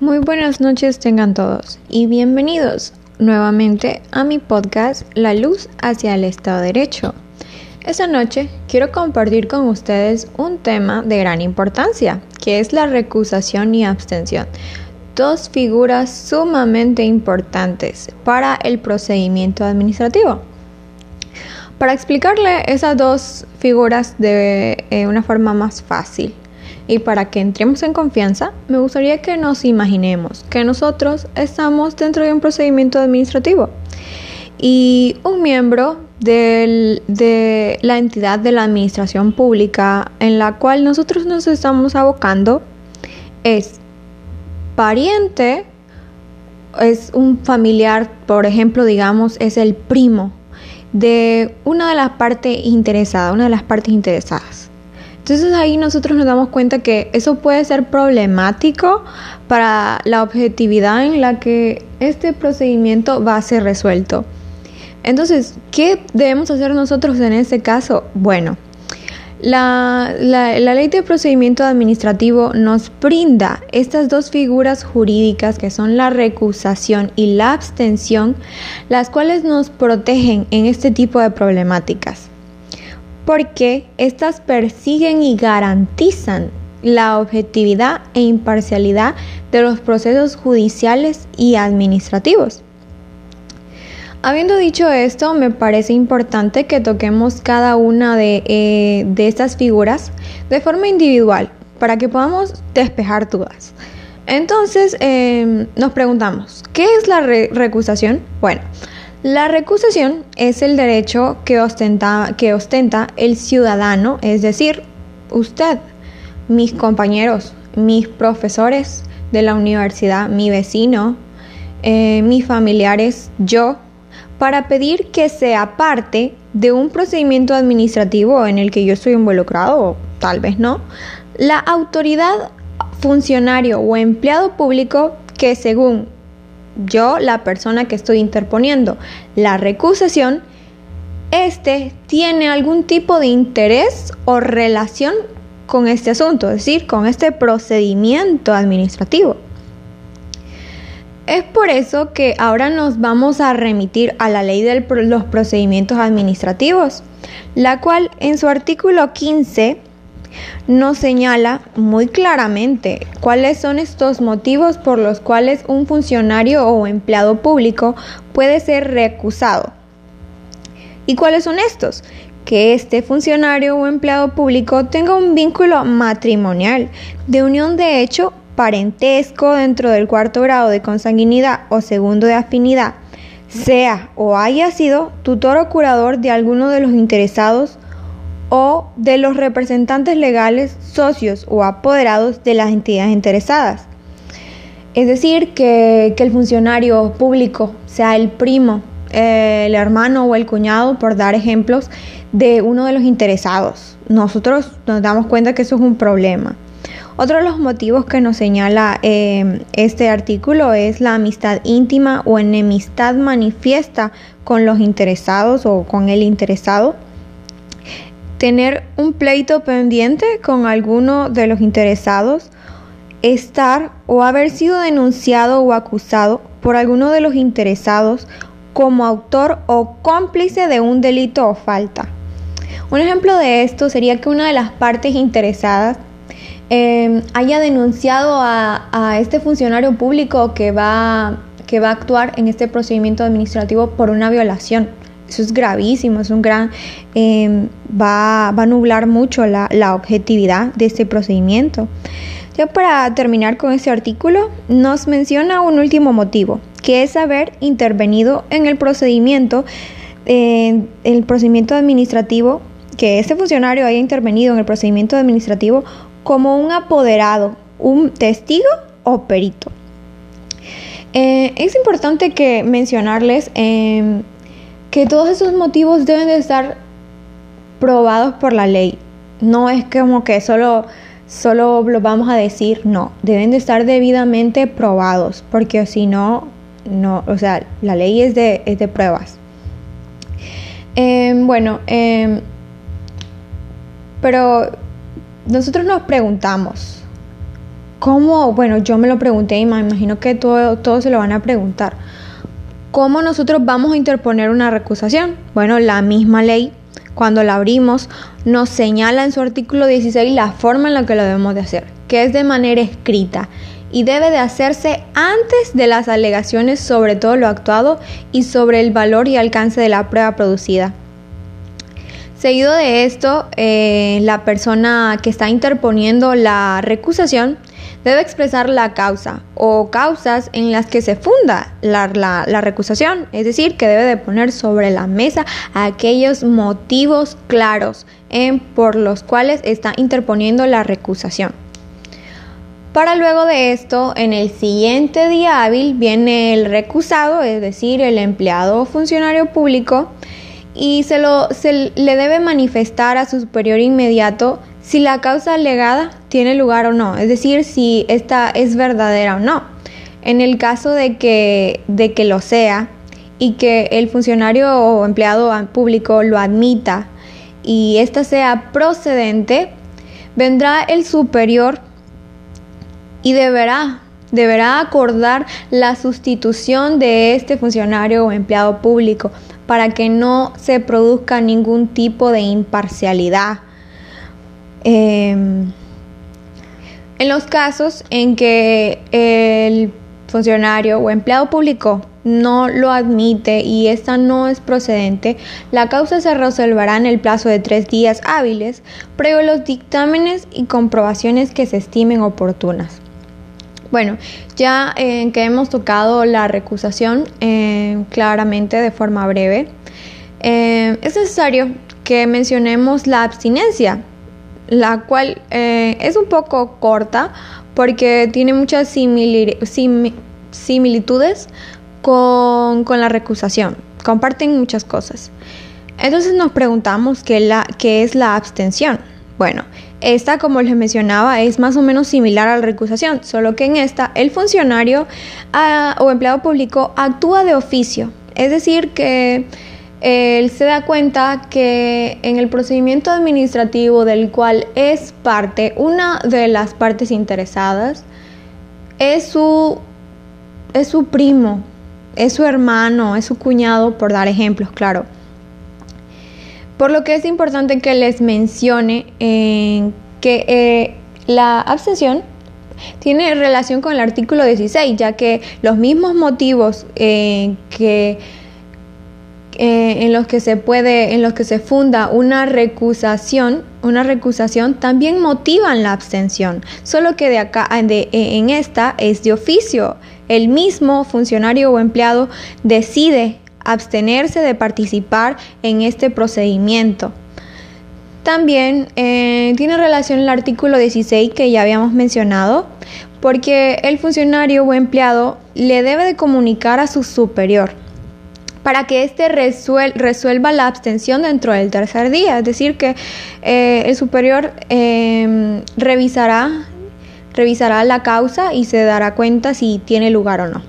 Muy buenas noches tengan todos y bienvenidos nuevamente a mi podcast La luz hacia el Estado de Derecho. Esta noche quiero compartir con ustedes un tema de gran importancia, que es la recusación y abstención. Dos figuras sumamente importantes para el procedimiento administrativo. Para explicarle esas dos figuras de eh, una forma más fácil, y para que entremos en confianza, me gustaría que nos imaginemos que nosotros estamos dentro de un procedimiento administrativo y un miembro de la entidad de la administración pública en la cual nosotros nos estamos abocando es pariente, es un familiar, por ejemplo, digamos, es el primo de una de las partes interesadas, una de las partes interesadas. Entonces ahí nosotros nos damos cuenta que eso puede ser problemático para la objetividad en la que este procedimiento va a ser resuelto. Entonces, ¿qué debemos hacer nosotros en este caso? Bueno, la, ley de procedimiento administrativo nos brinda estas dos figuras jurídicas que son la recusación y la abstención, las cuales nos protegen en este tipo de problemáticas porque éstas persiguen y garantizan la objetividad e imparcialidad de los procesos judiciales y administrativos. Habiendo dicho esto, me parece importante que toquemos cada una de, eh, estas figuras de forma individual para que podamos despejar dudas. Entonces, em, nos preguntamos, ¿qué es la recusación? Bueno, la recusación es el derecho que ostenta, el ciudadano, es decir, usted, mis compañeros, mis profesores de la universidad, mi vecino, eh, mis familiares, yo, para pedir que sea parte de un procedimiento administrativo en el que yo estoy involucrado, o tal vez no, la autoridad, funcionario o empleado público que según yo, la persona que estoy interponiendo la recusación, este tiene algún tipo de interés o relación con este asunto, es decir, con este procedimiento administrativo. Es por eso que ahora nos vamos a remitir a la ley de los procedimientos administrativos, la cual en su artículo 15 nos señala muy claramente cuáles son estos motivos por los cuales un funcionario o empleado público puede ser recusado. ¿Y cuáles son estos? Que este funcionario o empleado público tenga un vínculo matrimonial, de unión de hecho, parentesco dentro del cuarto grado de consanguinidad o segundo de afinidad, sea o haya sido tutor o curador de alguno de los interesados o de los representantes legales, socios o apoderados de las entidades interesadas. Es decir, que, el funcionario público sea el primo, el hermano o el cuñado, por dar ejemplos, de uno de los interesados. Nosotros nos damos cuenta que eso es un problema. Otro de los motivos que nos señala eh, este artículo es la amistad íntima o enemistad manifiesta con los interesados o con el interesado tener un pleito pendiente con alguno de los interesados, estar o haber sido denunciado o acusado por alguno de los interesados como autor o cómplice de un delito o falta. Un ejemplo de esto sería que una de las partes interesadas em, haya denunciado a, este funcionario público que va, que va a actuar en este procedimiento administrativo por una violación. Eso es gravísimo, es un gran, em, va, a nublar mucho la, objetividad de este procedimiento. Ya para terminar con este artículo, nos menciona un último motivo, que es haber intervenido en el procedimiento, en el procedimiento administrativo, que este funcionario haya intervenido en el procedimiento administrativo como un apoderado, un testigo o perito. Eh, es importante que mencionarles em, que todos esos motivos deben de estar probados por la ley. No es como que solo, solo lo vamos a decir, no, deben de estar debidamente probados, porque si no, no, o sea, la ley es de, es de pruebas. Em, bueno, em, pero nosotros nos preguntamos, ¿cómo? Bueno, yo me lo pregunté y me imagino que todos todo se lo van a preguntar. ¿Cómo nosotros vamos a interponer una recusación? Bueno, la misma ley, cuando la abrimos, nos señala en su artículo 16 la forma en la que lo debemos de hacer, que es de manera escrita y debe de hacerse antes de las alegaciones sobre todo lo actuado y sobre el valor y alcance de la prueba producida. Seguido de esto, eh, la persona que está interponiendo la recusación debe expresar la causa o causas en las que se funda la, recusación, es decir, que debe de poner sobre la mesa aquellos motivos claros en, por los cuales está interponiendo la recusación. Para luego de esto, en el siguiente día hábil viene el recusado, es decir, el empleado o funcionario público, y se, lo, se le debe manifestar a su superior inmediato si la causa alegada tiene lugar o no, es decir, si esta es verdadera o no. En el caso de que, de que lo sea y que el funcionario o empleado público lo admita y esta sea procedente, vendrá el superior y deberá deberá acordar la sustitución de este funcionario o empleado público para que no se produzca ningún tipo de imparcialidad. Em, en los casos en que el funcionario o empleado público no lo admite y esta no es procedente, la causa se resolverá en el plazo de tres días hábiles, previo los dictámenes y comprobaciones que se estimen oportunas. Bueno, ya eh, que hemos tocado la recusación eh, claramente de forma breve, eh, es necesario que mencionemos la abstinencia, la cual es un poco corta porque tiene muchas similitudes con, la recusación, comparten muchas cosas. Entonces nos preguntamos qué, la, qué es la abstención. Bueno, esta, como les mencionaba, es más o menos similar a la recusación, solo que en esta el funcionario ah, o empleado público actúa de oficio, es decir, que él se da cuenta que en el procedimiento administrativo del cual es parte, una de las partes interesadas es su, es su primo, es su hermano, es su cuñado, por dar ejemplos, claro. Por lo que es importante que les mencione que eh, la abstención tiene relación con el artículo 16, ya que los mismos motivos eh, que eh, en los que se puede, en los que se funda una recusación, una recusación también motivan la abstención, solo que de acá, en esta es de oficio. El mismo funcionario o empleado decide abstenerse de participar en este procedimiento. También eh, tiene relación el artículo 16 que ya habíamos mencionado, porque el funcionario o empleado le debe de comunicar a su superior para que éste resuelva la abstención dentro del tercer día. Es decir, que eh, el superior em, revisará, revisará la causa y se dará cuenta si tiene lugar o no.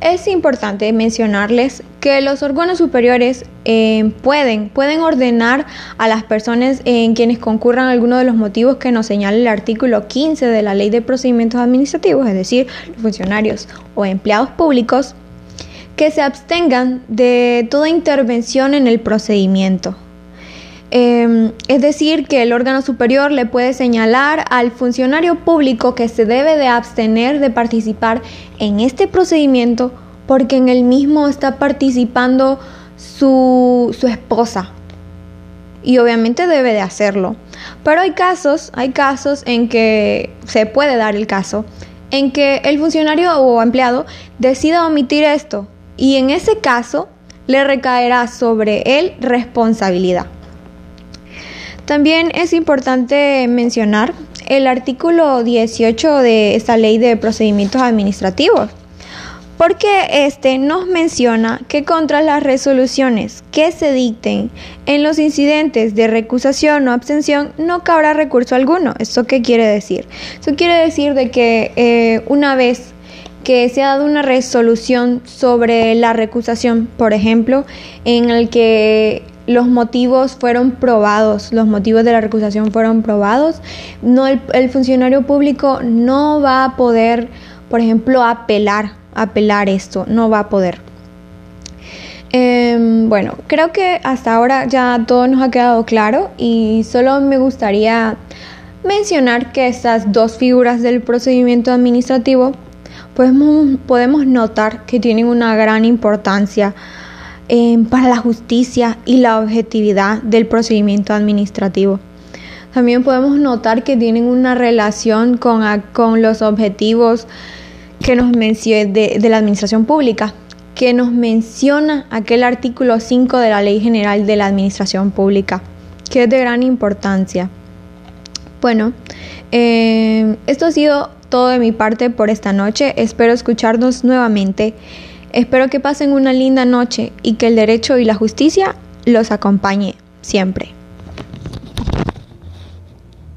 Es importante mencionarles que los órganos superiores eh, pueden, pueden ordenar a las personas en quienes concurran algunos de los motivos que nos señala el artículo 15 de la Ley de Procedimientos Administrativos, es decir, los funcionarios o empleados públicos, que se abstengan de toda intervención en el procedimiento. Em, es decir, que el órgano superior le puede señalar al funcionario público que se debe de abstener de participar en este procedimiento porque en el mismo está participando su, su esposa. Y obviamente debe de hacerlo. Pero hay casos, hay casos en que se puede dar el caso, en que el funcionario o empleado decida omitir esto. Y en ese caso le recaerá sobre él responsabilidad. También es importante mencionar el artículo 18 de esta ley de procedimientos administrativos, porque este nos menciona que contra las resoluciones que se dicten en los incidentes de recusación o abstención no cabrá recurso alguno. ¿Esto qué quiere decir? Eso quiere decir de que eh, una vez que se ha dado una resolución sobre la recusación, por ejemplo, en el que los motivos fueron probados, los motivos de la recusación fueron probados. No, el, funcionario público no va a poder, por ejemplo, apelar, apelar esto, no va a poder. Eh, bueno, creo que hasta ahora ya todo nos ha quedado claro y solo me gustaría mencionar que estas dos figuras del procedimiento administrativo podemos, podemos notar que tienen una gran importancia eh, para la justicia y la objetividad del procedimiento administrativo. También podemos notar que tienen una relación con, con los objetivos que nos de, de la administración pública, que nos menciona aquel artículo 5 de la Ley General de la Administración Pública, que es de gran importancia. Bueno, eh, esto ha sido todo de mi parte por esta noche. Espero escucharnos nuevamente. Espero que pasen una linda noche y que el derecho y la justicia los acompañe siempre.